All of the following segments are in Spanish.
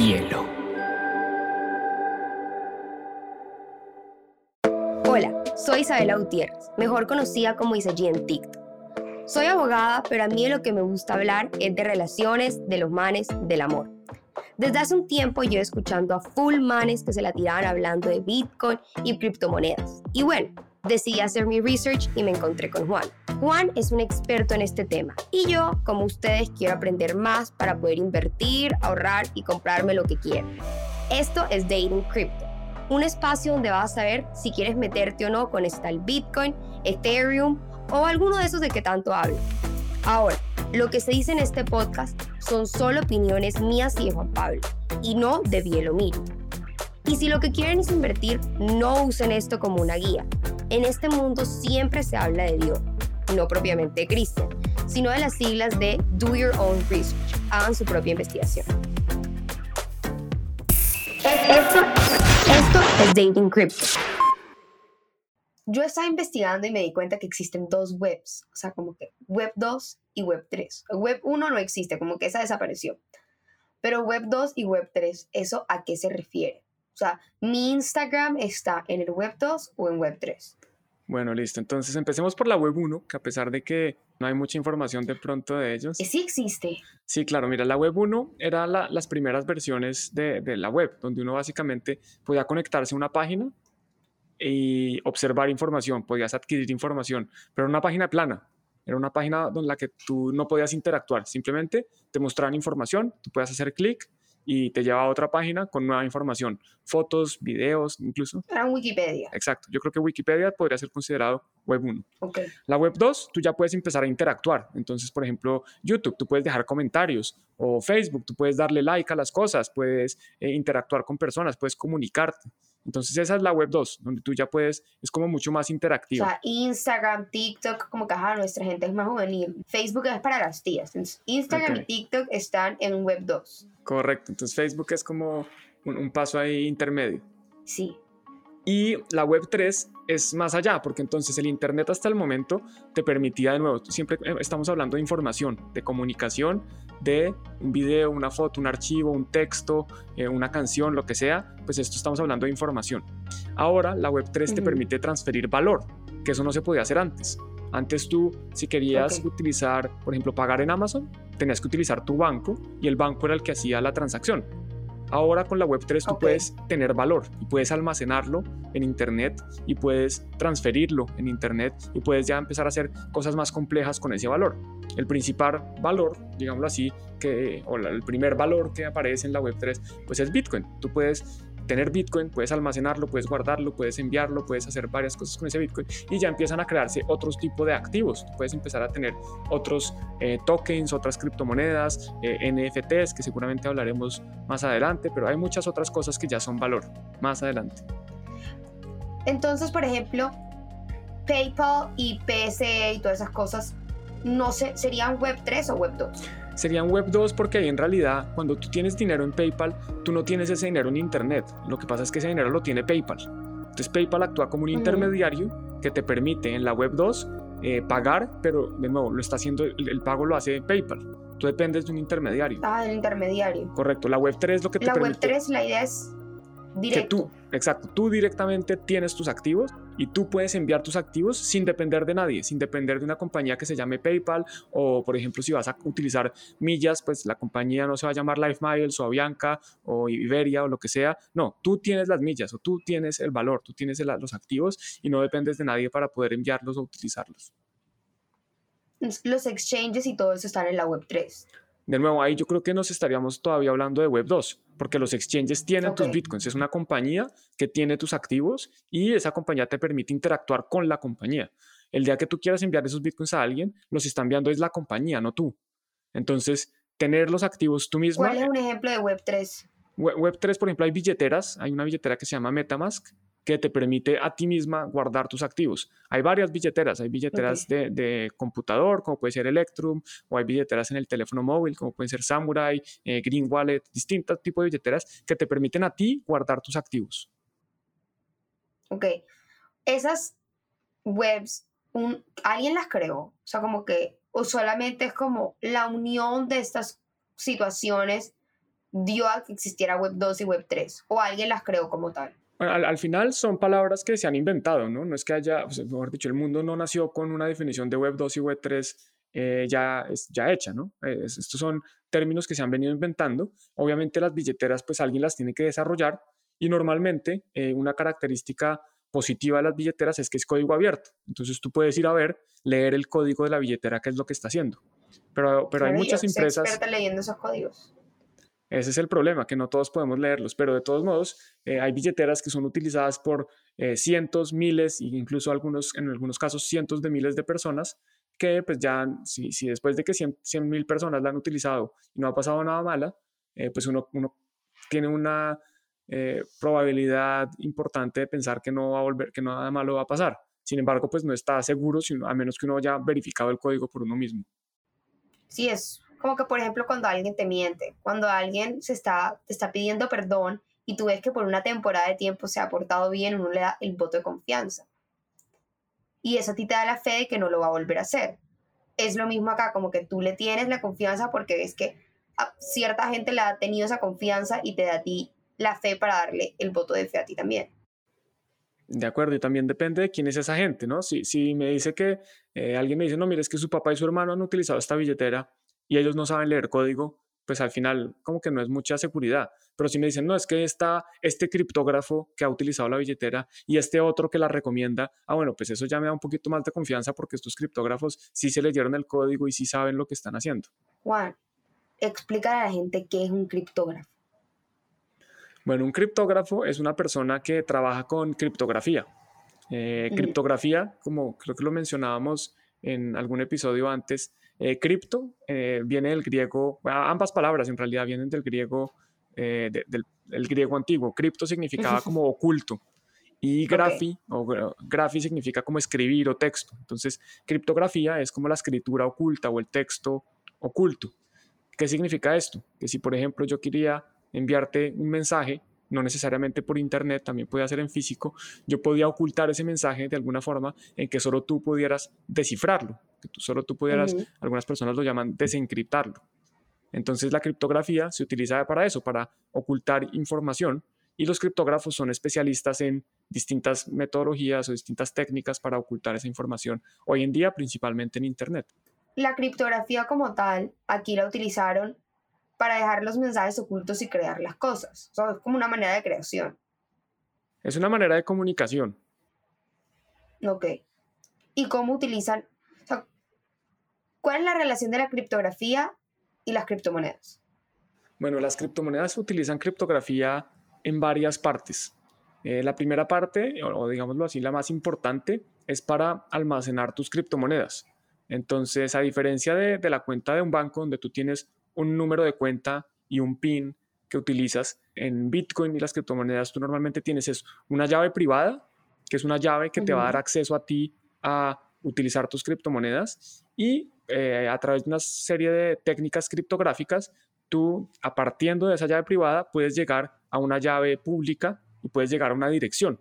hielo. Hola, soy Isabela Gutiérrez, mejor conocida como Isaí en TikTok. Soy abogada, pero a mí lo que me gusta hablar es de relaciones, de los manes, del amor. Desde hace un tiempo yo escuchando a full manes que se la tiraban hablando de Bitcoin y criptomonedas. Y bueno, decidí hacer mi research y me encontré con Juan. Juan es un experto en este tema y yo, como ustedes, quiero aprender más para poder invertir, ahorrar y comprarme lo que quiero. Esto es Dating Crypto, un espacio donde vas a saber si quieres meterte o no con esta el Bitcoin, Ethereum o alguno de esos de que tanto hablo. Ahora, lo que se dice en este podcast son solo opiniones mías y de Juan Pablo, y no de Bielomir. Y si lo que quieren es invertir, no usen esto como una guía. En este mundo siempre se habla de Dios, no propiamente de Cristo, sino de las siglas de Do Your Own Research. Hagan su propia investigación. Esto, es Dating Crypto. Yo estaba investigando y me di cuenta que existen dos webs, o sea, como que Web 2 y Web 3. Web 1 no existe, como que esa desapareció. Pero Web 2 y Web 3, ¿eso a qué se refiere? O sea, mi Instagram está en el Web 2 o en Web 3. Bueno, listo. Entonces empecemos por la Web 1, que a pesar de que no hay mucha información de pronto de ellos. Sí existe. Sí, claro. Mira, la Web 1 era las primeras versiones de, de la web, donde uno básicamente podía conectarse a una página y observar información, podías adquirir información, pero era una página plana, era una página en la que tú no podías interactuar, simplemente te mostraban información, tú podías hacer clic y te lleva a otra página con nueva información, fotos, videos, incluso. Era Wikipedia. Exacto, yo creo que Wikipedia podría ser considerado Web 1. La Web 2, tú ya puedes empezar a interactuar. Entonces, por ejemplo, YouTube, tú puedes dejar comentarios o Facebook, tú puedes darle like a las cosas, puedes eh, interactuar con personas, puedes comunicarte. Entonces esa es la web 2, donde tú ya puedes, es como mucho más interactivo. O sea, Instagram, TikTok, como que nuestra gente es más juvenil. Facebook es para las tías. Instagram y TikTok están en web 2. Correcto, entonces Facebook es como un, un paso ahí intermedio. Sí. Y la web 3 es más allá, porque entonces el Internet hasta el momento te permitía de nuevo, siempre eh, estamos hablando de información, de comunicación, de un video, una foto, un archivo, un texto, eh, una canción, lo que sea, pues esto estamos hablando de información. Ahora la web 3 te permite transferir valor, que eso no se podía hacer antes. Antes tú, si querías utilizar, por ejemplo, pagar en Amazon, tenías que utilizar tu banco y el banco era el que hacía la transacción. Ahora con la Web3 tú puedes tener valor y puedes almacenarlo en Internet y puedes transferirlo en Internet y puedes ya empezar a hacer cosas más complejas con ese valor. El principal valor, digámoslo así, que, o el primer valor que aparece en la Web3, pues es Bitcoin. Tú puedes tener Bitcoin, puedes almacenarlo, puedes guardarlo, puedes enviarlo, puedes hacer varias cosas con ese Bitcoin y ya empiezan a crearse otros tipos de activos. puedes empezar a tener otros eh, tokens, otras criptomonedas, eh, NFTs, que seguramente hablaremos más adelante, pero hay muchas otras cosas que ya son valor más adelante. Entonces, por ejemplo, PayPal y PSE y todas esas cosas, no sé, ¿serían Web 3 o Web 2? Serían Web 2 porque ahí en realidad cuando tú tienes dinero en PayPal, tú no tienes ese dinero en Internet. Lo que pasa es que ese dinero lo tiene PayPal. Entonces PayPal actúa como un intermediario que te permite en la Web 2 eh, pagar, pero de nuevo, lo está haciendo, el, pago lo hace PayPal. Tú dependes de un intermediario. Ah, del intermediario. Correcto. La Web 3 lo que te la permite... La Web 3, la idea es directo. tú, exacto, tú directamente tienes tus activos y tú puedes enviar tus activos sin depender de nadie, sin depender de una compañía que se llame PayPal o, por ejemplo, si vas a utilizar millas, pues la compañía no se va a llamar Life Miles o Avianca o Iberia o lo que sea. No, tú tienes las millas o tú tienes el valor, tú tienes los activos y no dependes de nadie para poder enviarlos o utilizarlos. Los exchanges y todo eso están en la web 3. De nuevo, ahí yo creo que nos estaríamos todavía hablando de Web 2, porque los exchanges tienen tus bitcoins. Es una compañía que tiene tus activos y esa compañía te permite interactuar con la compañía. El día que tú quieras enviar esos bitcoins a alguien, los está enviando es la compañía, no tú. Entonces, tener los activos tú mismo. ¿Cuál es un ejemplo de Web 3? Web 3, por ejemplo, hay billeteras. Hay una billetera que se llama Metamask que te permite a ti misma guardar tus activos. Hay varias billeteras, hay billeteras de, computador, como puede ser Electrum, o hay billeteras en el teléfono móvil, como pueden ser Samurai, eh, Green Wallet, distintos tipos de billeteras que te permiten a ti guardar tus activos. Ok, esas webs, ¿alguien las creó? O sea, como que, o solamente es como la unión de estas situaciones dio a que existiera Web 2 y Web 3? ¿O alguien las creó como tal? Al, final son palabras que se han inventado, ¿no? No es que haya, mejor dicho, el mundo no nació con una definición de Web 2 y Web 3 eh, ya, ya hecha, ¿no? estos son términos que se han venido inventando. Obviamente las billeteras, pues alguien las tiene que desarrollar y normalmente eh, una característica positiva de las billeteras es que es código abierto. Entonces tú puedes ir a ver, leer el código de la billetera, qué es lo que está haciendo. Pero, pero hay muchas empresas... leyendo esos códigos. Ese es el problema, que no todos podemos leerlos, pero de todos modos eh, hay billeteras que son utilizadas por eh, cientos, miles e incluso algunos, en algunos casos cientos de miles de personas que pues ya, si, después de que 100 mil personas la han utilizado y no ha pasado nada mala, eh, pues uno, tiene una probabilidad importante de pensar que no va a volver, que nada malo va a pasar. Sin embargo, pues no está seguro, sino, a menos que uno haya verificado el código por uno mismo. Sí, es como que, por ejemplo, cuando alguien te miente, cuando alguien se está, te está pidiendo perdón y tú ves que por una temporada de tiempo se ha portado bien, uno le da el voto de confianza. Y eso a ti te da la fe de que no lo va a volver a hacer. Es lo mismo acá, como que tú le tienes la confianza porque ves que a cierta gente le ha tenido esa confianza y te da a ti la fe para darle el voto de fe a ti también. De acuerdo, y también depende de quién es esa gente, ¿no? Si, si me dice que eh, alguien me dice, no, mire, es que su papá y su hermano han utilizado esta billetera y ellos no saben leer código, pues al final como que no es mucha seguridad. Pero si me dicen, no, es que está este criptógrafo que ha utilizado la billetera y este otro que la recomienda, ah, bueno, pues eso ya me da un poquito más de confianza porque estos criptógrafos sí se leyeron el código y sí saben lo que están haciendo. Juan, explica a la gente qué es un criptógrafo. Bueno, un criptógrafo es una persona que trabaja con criptografía. Eh, criptografía, como creo que lo mencionábamos en algún episodio antes, eh, cripto eh, viene del griego, ambas palabras en realidad vienen del griego, eh, del, griego antiguo. Cripto significaba como oculto y grafi, o grafi significa como escribir o texto. Entonces, criptografía es como la escritura oculta o el texto oculto. ¿Qué significa esto? Que si, por ejemplo, yo quería enviarte un mensaje, no necesariamente por internet, también puede ser en físico, yo podía ocultar ese mensaje de alguna forma en que solo tú pudieras descifrarlo que tú, solo tú pudieras, algunas personas lo llaman desencriptarlo. Entonces la criptografía se utiliza para eso, para ocultar información y los criptógrafos son especialistas en distintas metodologías o distintas técnicas para ocultar esa información, hoy en día principalmente en Internet. La criptografía como tal, aquí la utilizaron para dejar los mensajes ocultos y crear las cosas. es como una manera de creación. Es una manera de comunicación. Ok. ¿Y cómo utilizan ¿Cuál es la relación de la criptografía y las criptomonedas? Bueno, las criptomonedas utilizan criptografía en varias partes. Eh, la primera parte, o, digámoslo así, la más importante, es para almacenar tus criptomonedas. Entonces, a diferencia de, de, la cuenta de un banco donde tú tienes un número de cuenta y un PIN que utilizas, en Bitcoin y las criptomonedas tú normalmente tienes es una llave privada, que es una llave que te va a dar acceso a ti a utilizar tus criptomonedas y eh, a través de una serie de técnicas criptográficas, tú, a partiendo de esa llave privada, puedes llegar a una llave pública y puedes llegar a una dirección.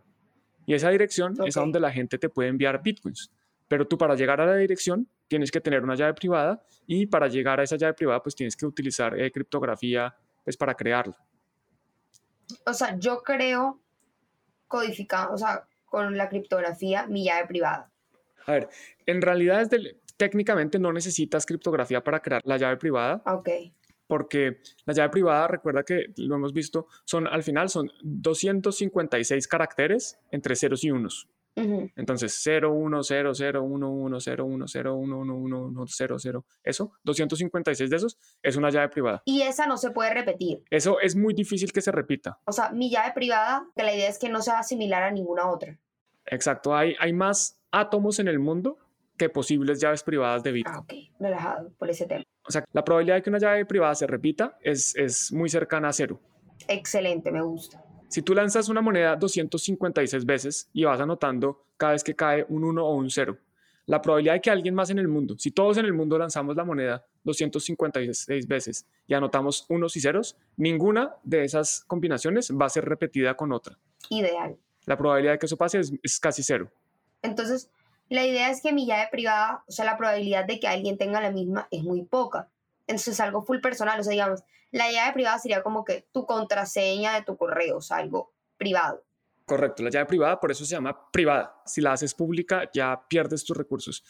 Y esa dirección es a donde la gente te puede enviar bitcoins. Pero tú para llegar a la dirección tienes que tener una llave privada y para llegar a esa llave privada pues tienes que utilizar eh, criptografía pues para crearla. O sea, yo creo codificado, o sea, con la criptografía mi llave privada. A ver, en realidad desde, técnicamente no necesitas criptografía para crear la llave privada. Ok. Porque la llave privada, recuerda que lo hemos visto, son al final son 256 caracteres entre ceros y unos. Entonces, 0, 1, 0, 0, 1, 1, 0, 1, 0, 1, 1, 1, 1, 0, 0. Eso, 256 de esos es una llave privada. Y esa no se puede repetir. Eso es muy difícil que se repita. O sea, mi llave privada, que la idea es que no sea similar a ninguna otra. Exacto, hay, hay más átomos en el mundo que posibles llaves privadas de Bitcoin. Ah, ok, relajado por ese tema. O sea, la probabilidad de que una llave privada se repita es, es muy cercana a cero. Excelente, me gusta. Si tú lanzas una moneda 256 veces y vas anotando cada vez que cae un 1 o un 0, la probabilidad de que alguien más en el mundo, si todos en el mundo lanzamos la moneda 256 veces y anotamos unos y ceros, ninguna de esas combinaciones va a ser repetida con otra. Ideal. La probabilidad de que eso pase es, es casi cero. Entonces, la idea es que mi llave privada, o sea, la probabilidad de que alguien tenga la misma es muy poca. Entonces es algo full personal, o sea, digamos, la llave privada sería como que tu contraseña de tu correo, o sea, algo privado. Correcto, la llave privada por eso se llama privada. Si la haces pública ya pierdes tus recursos.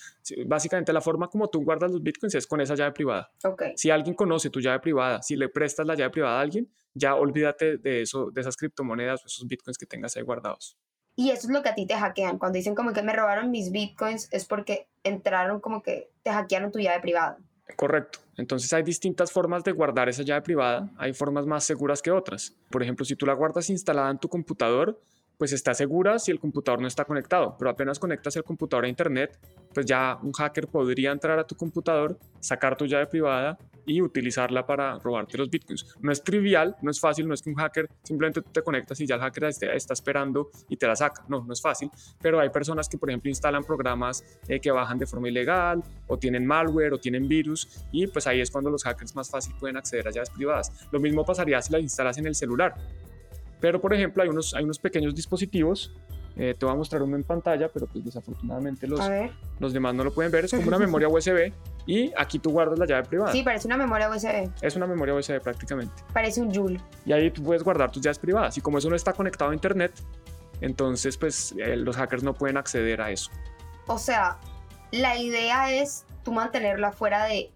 Básicamente la forma como tú guardas los bitcoins es con esa llave privada. Okay. Si alguien conoce tu llave privada, si le prestas la llave privada a alguien, ya olvídate de eso, de esas criptomonedas o esos bitcoins que tengas ahí guardados. Y eso es lo que a ti te hackean. Cuando dicen como que me robaron mis bitcoins es porque entraron como que te hackearon tu llave privada. Correcto. Entonces hay distintas formas de guardar esa llave privada. Hay formas más seguras que otras. Por ejemplo, si tú la guardas instalada en tu computador, pues está segura si el computador no está conectado, pero apenas conectas el computador a internet, pues ya un hacker podría entrar a tu computador, sacar tu llave privada y utilizarla para robarte los bitcoins. No es trivial, no es fácil, no es que un hacker simplemente te conectas y ya el hacker está, esperando y te la saca. No, no es fácil, pero hay personas que, por ejemplo, instalan programas eh, que bajan de forma ilegal o tienen malware o tienen virus y pues ahí es cuando los hackers más fácil pueden acceder a llaves privadas. Lo mismo pasaría si las instalas en el celular. Pero, por ejemplo, hay unos, hay unos pequeños dispositivos. Eh, te voy a mostrar uno en pantalla, pero pues desafortunadamente los, los demás no lo pueden ver. Es como una memoria USB y aquí tú guardas la llave privada. Sí, parece una memoria USB. Es una memoria USB prácticamente. Parece un Joule. Y ahí tú puedes guardar tus llaves privadas. Y como eso no está conectado a Internet, entonces pues eh, los hackers no pueden acceder a eso. O sea, la idea es tú mantenerla fuera de,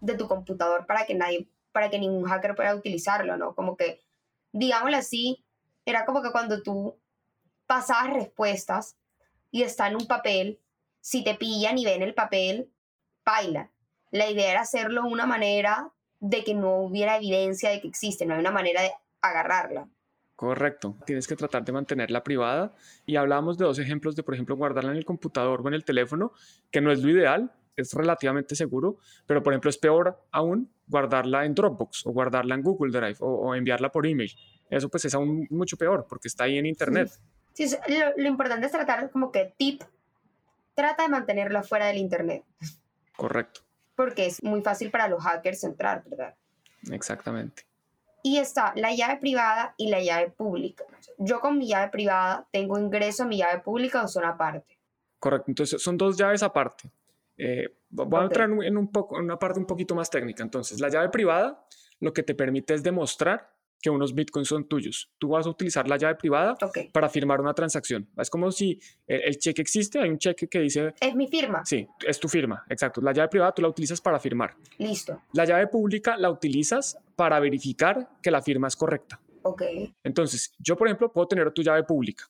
de tu computador para que nadie, para que ningún hacker pueda utilizarlo, ¿no? Como que, digámoslo así, era como que cuando tú pasabas respuestas y está en un papel, si te pillan y ven el papel, baila. La idea era hacerlo de una manera de que no hubiera evidencia de que existe, no hay una manera de agarrarla. Correcto, tienes que tratar de mantenerla privada y hablamos de dos ejemplos de, por ejemplo, guardarla en el computador o en el teléfono, que no es lo ideal, es relativamente seguro, pero por ejemplo es peor aún guardarla en Dropbox o guardarla en Google Drive o enviarla por email eso pues es aún mucho peor porque está ahí en internet. Sí, lo, importante es tratar como que tip, trata de mantenerlo fuera del internet. Correcto. Porque es muy fácil para los hackers entrar, ¿verdad? Exactamente. Y está la llave privada y la llave pública. Yo con mi llave privada tengo ingreso a mi llave pública o son aparte. Correcto, entonces son dos llaves aparte. Eh, voy a entrar en, un poco, en una parte un poquito más técnica. Entonces, la llave privada lo que te permite es demostrar que unos bitcoins son tuyos. Tú vas a utilizar la llave privada para firmar una transacción. Es como si el, cheque existe, hay un cheque que dice... Es mi firma. Sí, es tu firma, exacto. La llave privada tú la utilizas para firmar. Listo. La llave pública la utilizas para verificar que la firma es correcta. Ok. Entonces, yo, por ejemplo, puedo tener tu llave pública.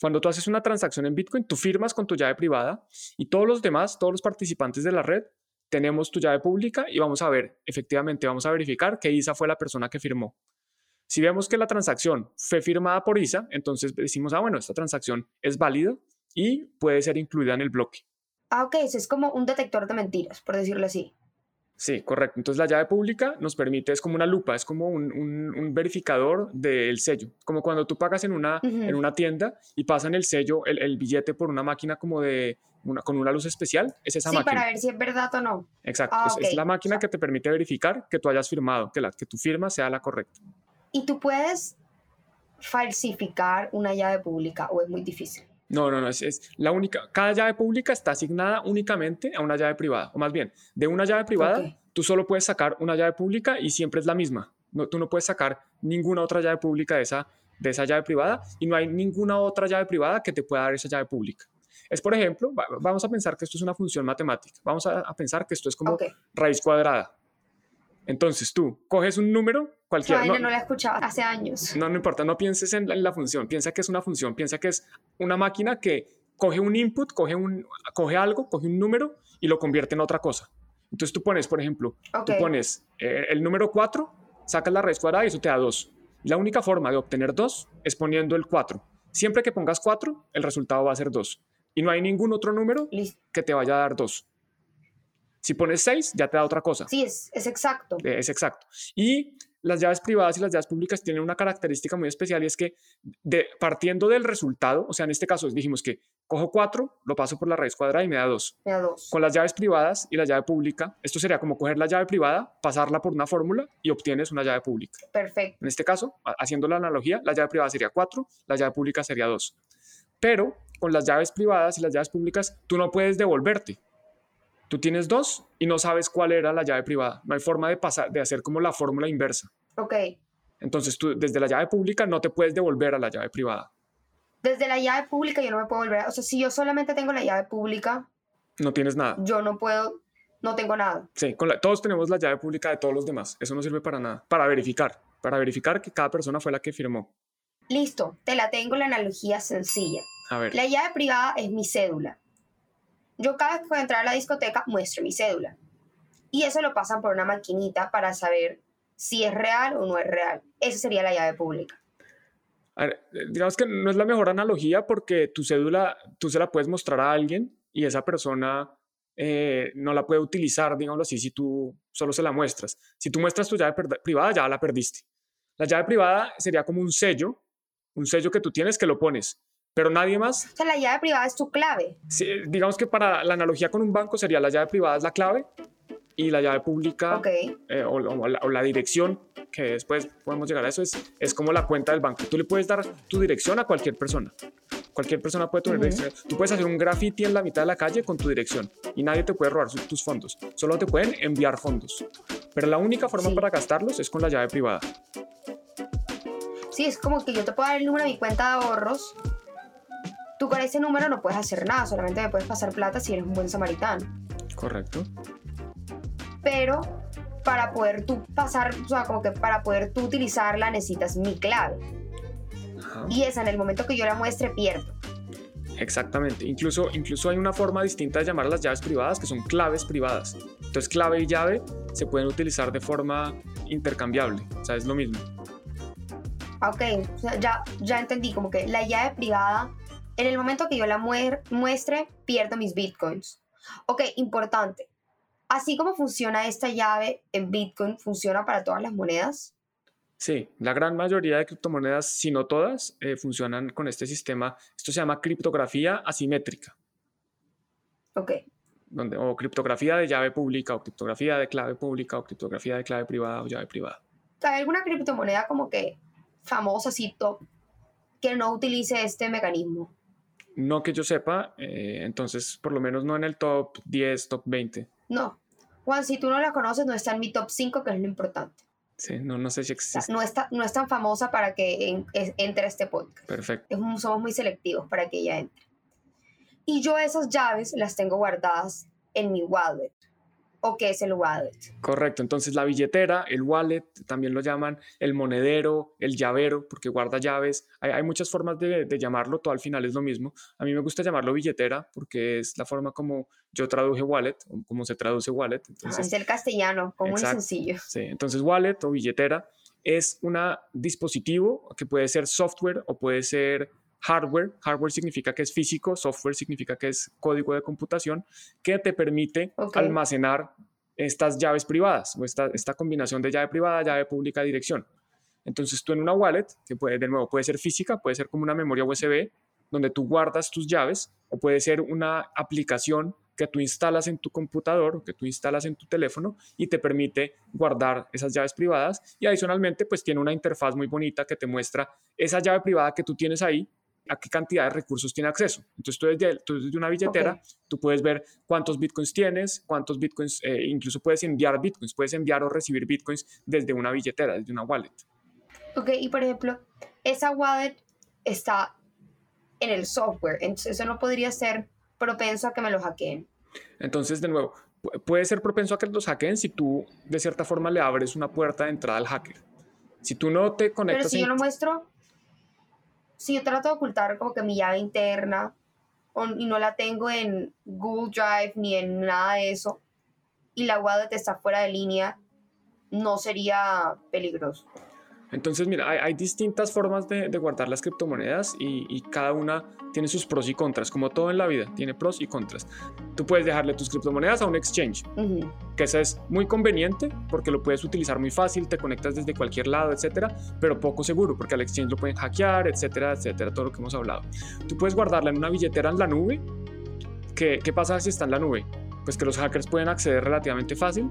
Cuando tú haces una transacción en Bitcoin, tú firmas con tu llave privada y todos los demás, todos los participantes de la red, tenemos tu llave pública y vamos a ver, efectivamente, vamos a verificar que Isa fue la persona que firmó. Si vemos que la transacción fue firmada por ISA, entonces decimos, ah, bueno, esta transacción es válida y puede ser incluida en el bloque. Ah, ok, es como un detector de mentiras, por decirlo así. Sí, correcto. Entonces la llave pública nos permite, es como una lupa, es como un, verificador del sello. Como cuando tú pagas en una, en una tienda y pasan el sello, el, billete por una máquina como de, una, con una luz especial, es esa máquina. Sí, para ver si es verdad o no. Exacto, ah, es, la máquina que te permite verificar que tú hayas firmado, que, la, que tu firma sea la correcta. ¿Y tú puedes falsificar una llave pública o es muy difícil? No, no, no, es, la única, cada llave pública está asignada únicamente a una llave privada, o más bien, de una llave privada, tú solo puedes sacar una llave pública y siempre es la misma. No, tú no puedes sacar ninguna otra llave pública de esa, de esa llave privada y no hay ninguna otra llave privada que te pueda dar esa llave pública. Es, por ejemplo, vamos a pensar que esto es una función matemática. Vamos a, pensar que esto es como raíz cuadrada. Entonces tú coges un número cualquiera. No, no la he escuchado hace años. No, no importa, no pienses en la, función, piensa que es una función, piensa que es una máquina que coge un input, coge, un, coge algo, coge un número y lo convierte en otra cosa. Entonces tú pones, por ejemplo, tú pones eh, el número 4, sacas la raíz cuadrada y eso te da 2. La única forma de obtener 2 es poniendo el 4. Siempre que pongas 4, el resultado va a ser 2. Y no hay ningún otro número que te vaya a dar 2. Si pones 6, ya te da otra cosa. Sí, es, es exacto. Eh, es exacto. Y las llaves privadas y las llaves públicas tienen una característica muy especial y es que de, partiendo del resultado, o sea, en este caso dijimos que cojo 4, lo paso por la raíz cuadrada y me da 2. Me da 2. Con las llaves privadas y la llave pública, esto sería como coger la llave privada, pasarla por una fórmula y obtienes una llave pública. Perfecto. En este caso, haciendo la analogía, la llave privada sería 4, la llave pública sería 2. Pero con las llaves privadas y las llaves públicas, tú no puedes devolverte Tú tienes dos y no sabes cuál era la llave privada. No hay forma de, pasar, de hacer como la fórmula inversa. Ok. Entonces tú desde la llave pública no te puedes devolver a la llave privada. Desde la llave pública yo no me puedo volver. a- O sea, si yo solamente tengo la llave pública, No tienes nada. yo no puedo, no tengo nada. Sí, con la- todos tenemos la llave pública de todos los demás. Eso no sirve para nada. Para verificar. Para verificar que cada persona fue la que firmó. Listo, te la tengo la analogía sencilla. A ver. La llave privada es mi cédula. Yo cada vez que voy a entrar a la discoteca muestro mi cédula. Y eso lo pasan por una maquinita para saber si es real o no es real. Esa sería la llave pública. A ver, digamos que no es la mejor analogía porque tu cédula tú se la puedes mostrar a alguien y esa persona eh, no la puede utilizar, digámoslo así, si tú solo se la muestras. Si tú muestras tu llave privada, ya la perdiste. La llave privada sería como un sello, un sello que tú tienes que lo pones, pero nadie más. O sea, la llave privada es tu clave. si- digamos que para la analogía con un banco sería la llave privada es la clave y la llave pública Ok. eh, o, o la, o la dirección, que después podemos llegar a eso, es, es como la cuenta del banco. Tú le puedes dar tu dirección a cualquier persona. Cualquier persona puede tener Ujú. dirección. Tú puedes hacer un graffiti en la mitad de la calle con tu dirección y nadie te puede robar tus fondos. Solo te pueden enviar fondos. Pero la única forma Sí. para gastarlos es con la llave privada. Sí, es como que yo te puedo dar el número de mi cuenta de ahorros. Con ese número no puedes hacer nada, solamente me puedes pasar plata si eres un buen samaritano. Correcto. Pero para poder tú pasar, o sea, como que para poder tú utilizarla necesitas mi clave. Ajá. Y esa en el momento que yo la muestre pierdo. Exactamente. Incluso, incluso hay una forma distinta de llamar a las llaves privadas que son claves privadas. Entonces, clave y llave se pueden utilizar de forma intercambiable. O sea, es lo mismo. Ok, ya, ya entendí, como que la llave privada, en el momento que yo la muer- muestre, pierdo mis bitcoins. Ok, importante. Así como funciona esta llave en Bitcoin, ¿funciona para todas las monedas? Sí, la gran mayoría de criptomonedas, si no todas, eh, funcionan con este sistema. Esto se llama criptografía asimétrica, Ok, donde, o criptografía de llave pública, o criptografía de clave pública, o criptografía de clave privada o llave privada. ¿hay alguna criptomoneda como que famosa, así top, que no utilice este mecanismo? No que yo sepa, eh, entonces por lo menos no en el top 10, top 20. No. Juan, si tú no la conoces, no está en mi top 5, que es lo importante. Sí, no, no sé si O sea, existe. no, está, no es tan famosa para que en- es- entre a este podcast. Perfecto. Es un- somos muy selectivos para que ella entre. Y yo esas llaves las tengo guardadas en mi wallet. ¿O qué es el wallet? Correcto, entonces la billetera, el wallet, también lo llaman el monedero, el llavero, porque guarda llaves. Hay, hay muchas formas de, de llamarlo, todo al final es lo mismo. A mí me gusta llamarlo billetera porque es la forma como yo traduje wallet, o como se traduce wallet. Entonces, es el castellano, Exacto. y sencillo. sí, entonces wallet o billetera es un dispositivo que puede ser software o puede ser hardware. Hardware significa que es físico, software significa que es código de computación que te permite almacenar estas llaves privadas o esta, esta combinación de llave privada, llave pública, dirección. Entonces tú en una wallet, que puede, de nuevo puede ser física, puede ser como una memoria USB, donde tú guardas tus llaves, o puede ser una aplicación que tú instalas en tu computador o que tú instalas en tu teléfono y te permite guardar esas llaves privadas y adicionalmente pues tiene una interfaz muy bonita que te muestra esa llave privada que tú tienes ahí a qué cantidad de recursos tiene acceso. Entonces tú desde, tú desde una billetera, tú puedes ver cuántos bitcoins tienes, cuántos bitcoins, eh, incluso puedes enviar bitcoins, puedes enviar o recibir bitcoins desde una billetera, desde una wallet. Ok, y por ejemplo, esa wallet está en el software, entonces eso no podría ser propenso a que me lo hackeen. Entonces, de nuevo, pu- puede ser propenso a que los hackeen si tú de cierta forma le abres una puerta de entrada al hacker. Si tú no te Pero conectas si yo lo muestro, si yo trato de ocultar como que mi llave interna y no la tengo en Google Drive ni en nada de eso, y la wallet está fuera de línea, no sería peligroso. Entonces, mira, hay, hay distintas formas de, de guardar las criptomonedas y, y cada una tiene sus pros y contras, como todo en la vida, tiene pros y contras. Tú puedes dejarle tus criptomonedas a un exchange, Ujú. que eso es muy conveniente porque lo puedes utilizar muy fácil, te conectas desde cualquier lado, etcétera, pero poco seguro porque al exchange lo pueden hackear, etcétera, etcétera, todo lo que hemos hablado. Tú puedes guardarla en una billetera en la nube. ¿Qué, qué pasa si está en la nube? Pues que los hackers pueden acceder relativamente fácil,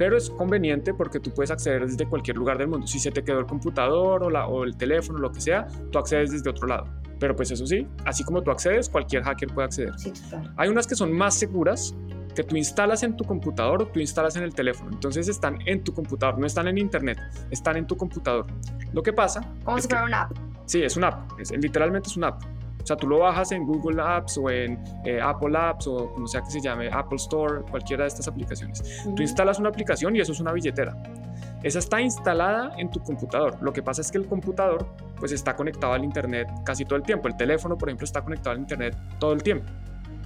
pero es conveniente porque tú puedes acceder desde cualquier lugar del mundo. Si se te quedó el computador o, la- o el teléfono, lo que sea, tú accedes desde otro lado. Pero pues eso sí, así como tú accedes, cualquier hacker puede acceder. Sí, total. Hay unas que son más seguras, que tú instalas en tu computador o tú instalas en el teléfono. Entonces están en tu computador, no están en internet, están en tu computador. Lo que pasa... Como si fuera una app. Sí, es una app, literalmente es una app. O sea, tú lo bajas en Google Apps o en eh, Apple Apps o como sea que se llame, Apple Store, cualquiera de estas aplicaciones. Tú instalas una aplicación y eso es una billetera. Esa está instalada en tu computador. Lo que pasa es que el computador pues está conectado al internet casi todo el tiempo. El teléfono, por ejemplo, está conectado al internet todo el tiempo.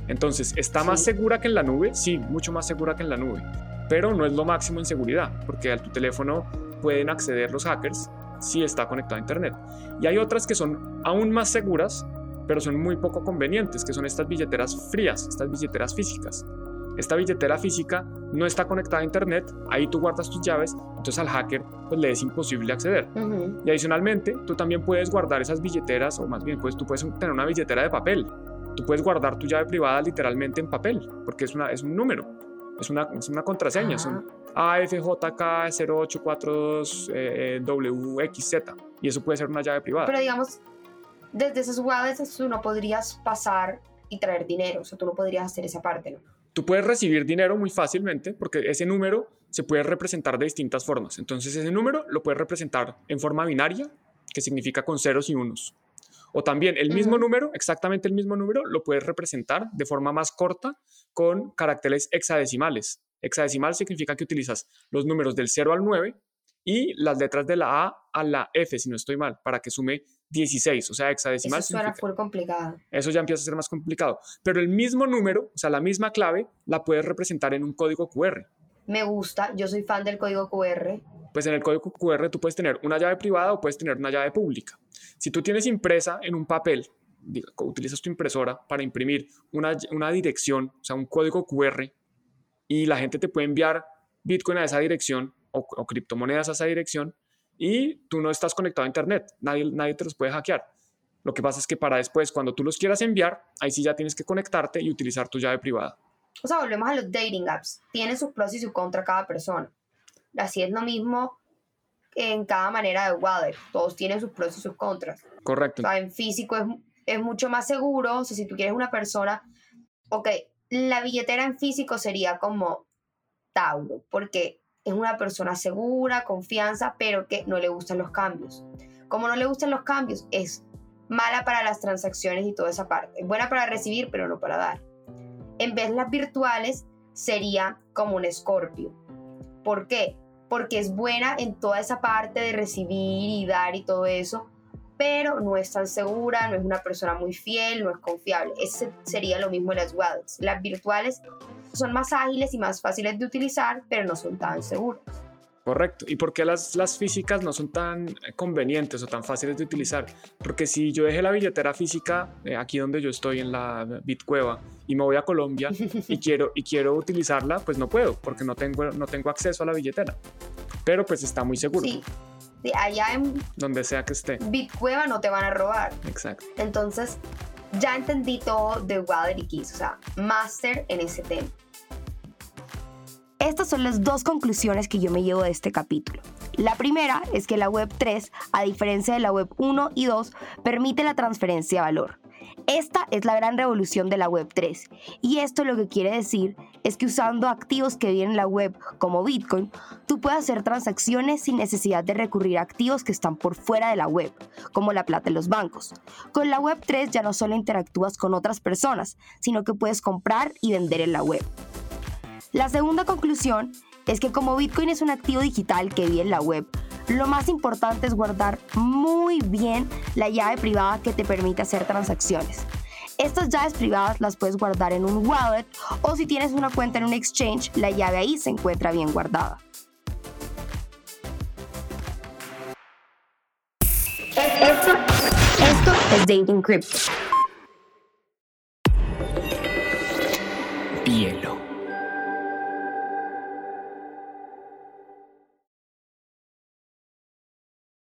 Entonces, ¿está más segura que en la nube? Sí, mucho más segura que en la nube. Pero no es lo máximo en seguridad, porque a tu teléfono pueden acceder los hackers si está conectado a internet. Y hay otras que son aún más seguras, pero son muy poco convenientes, que son estas billeteras frías, estas billeteras físicas. Esta billetera física no está conectada a internet, ahí tú guardas tus llaves, entonces al hacker pues, le es imposible acceder. Y adicionalmente, tú también puedes guardar esas billeteras, o más bien, pues tú puedes tener una billetera de papel. Tú puedes guardar tu llave privada literalmente en papel, porque es, una, es un número, es una, es una contraseña, son AFJK0842WXZ, y eso puede ser una llave privada. Pero digamos, desde esas wallets tú no podrías pasar y traer dinero, o sea, tú no podrías hacer esa parte, ¿no? Tú puedes recibir dinero muy fácilmente porque ese número se puede representar de distintas formas. Entonces ese número lo puedes representar en forma binaria, que significa con ceros y unos. O también el mismo número, exactamente el mismo número, lo puedes representar de forma más corta con caracteres hexadecimales. Hexadecimal significa que utilizas los números del 0 al 9 y las letras de la A a la F, si no estoy mal, para que sume 16, o sea, hexadecimal. Eso suena full complicado. Eso ya empieza a ser más complicado. Pero el mismo número, o sea, la misma clave, la puedes representar en un código QR. Me gusta, yo soy fan del código QR. Pues en el código QR tú puedes tener una llave privada o puedes tener una llave pública. Si tú tienes impresa en un papel, utilizas tu impresora para imprimir una, una dirección, o sea, un código QR, y la gente te puede enviar Bitcoin a esa dirección o, o criptomonedas a esa dirección, y tú no estás conectado a Internet, nadie, nadie te los puede hackear. Lo que pasa es que para después, cuando tú los quieras enviar, ahí sí ya tienes que conectarte y utilizar tu llave privada. O sea, volvemos a los dating apps. Tienen sus pros y sus contras cada persona. Así es lo mismo en cada manera de wallet. Todos tienen sus pros y sus contras. Correcto. O sea, en físico es, es mucho más seguro. O sea, si tú quieres una persona... Ok, la billetera en físico sería como Tauro, porque es una persona segura, confianza, pero que no le gustan los cambios. Como no le gustan los cambios, es mala para las transacciones y toda esa parte. Es buena para recibir, pero no para dar. En vez de las virtuales, sería como un escorpio. ¿Por qué? Porque es buena en toda esa parte de recibir y dar y todo eso, pero no es tan segura, no es una persona muy fiel, no es confiable. Ese sería lo mismo en las wallets. Las virtuales son más ágiles y más fáciles de utilizar, pero no son tan seguros. Correcto. ¿Y por qué las, las físicas no son tan convenientes o tan fáciles de utilizar? Porque si yo dejé la billetera física eh, aquí donde yo estoy en la Bitcueva y me voy a Colombia y quiero, y quiero utilizarla, pues no puedo porque no tengo, no tengo acceso a la billetera. Pero pues está muy seguro. Sí. De allá en... Donde sea que esté. Bitcueva no te van a robar. Exacto. Entonces, ya entendí todo de Wallet y Keys, o sea, master en ese tema. Estas son las dos conclusiones que yo me llevo de este capítulo. La primera es que la Web 3, a diferencia de la Web 1 y 2, permite la transferencia de valor. Esta es la gran revolución de la Web 3 y esto lo que quiere decir es que usando activos que vienen en la web como Bitcoin, tú puedes hacer transacciones sin necesidad de recurrir a activos que están por fuera de la web, como la plata de los bancos. Con la Web 3 ya no solo interactúas con otras personas, sino que puedes comprar y vender en la web. La segunda conclusión es que como Bitcoin es un activo digital que vive en la web, lo más importante es guardar muy bien la llave privada que te permite hacer transacciones. Estas llaves privadas las puedes guardar en un wallet o si tienes una cuenta en un exchange, la llave ahí se encuentra bien guardada. Esto, esto es Dating Crypto.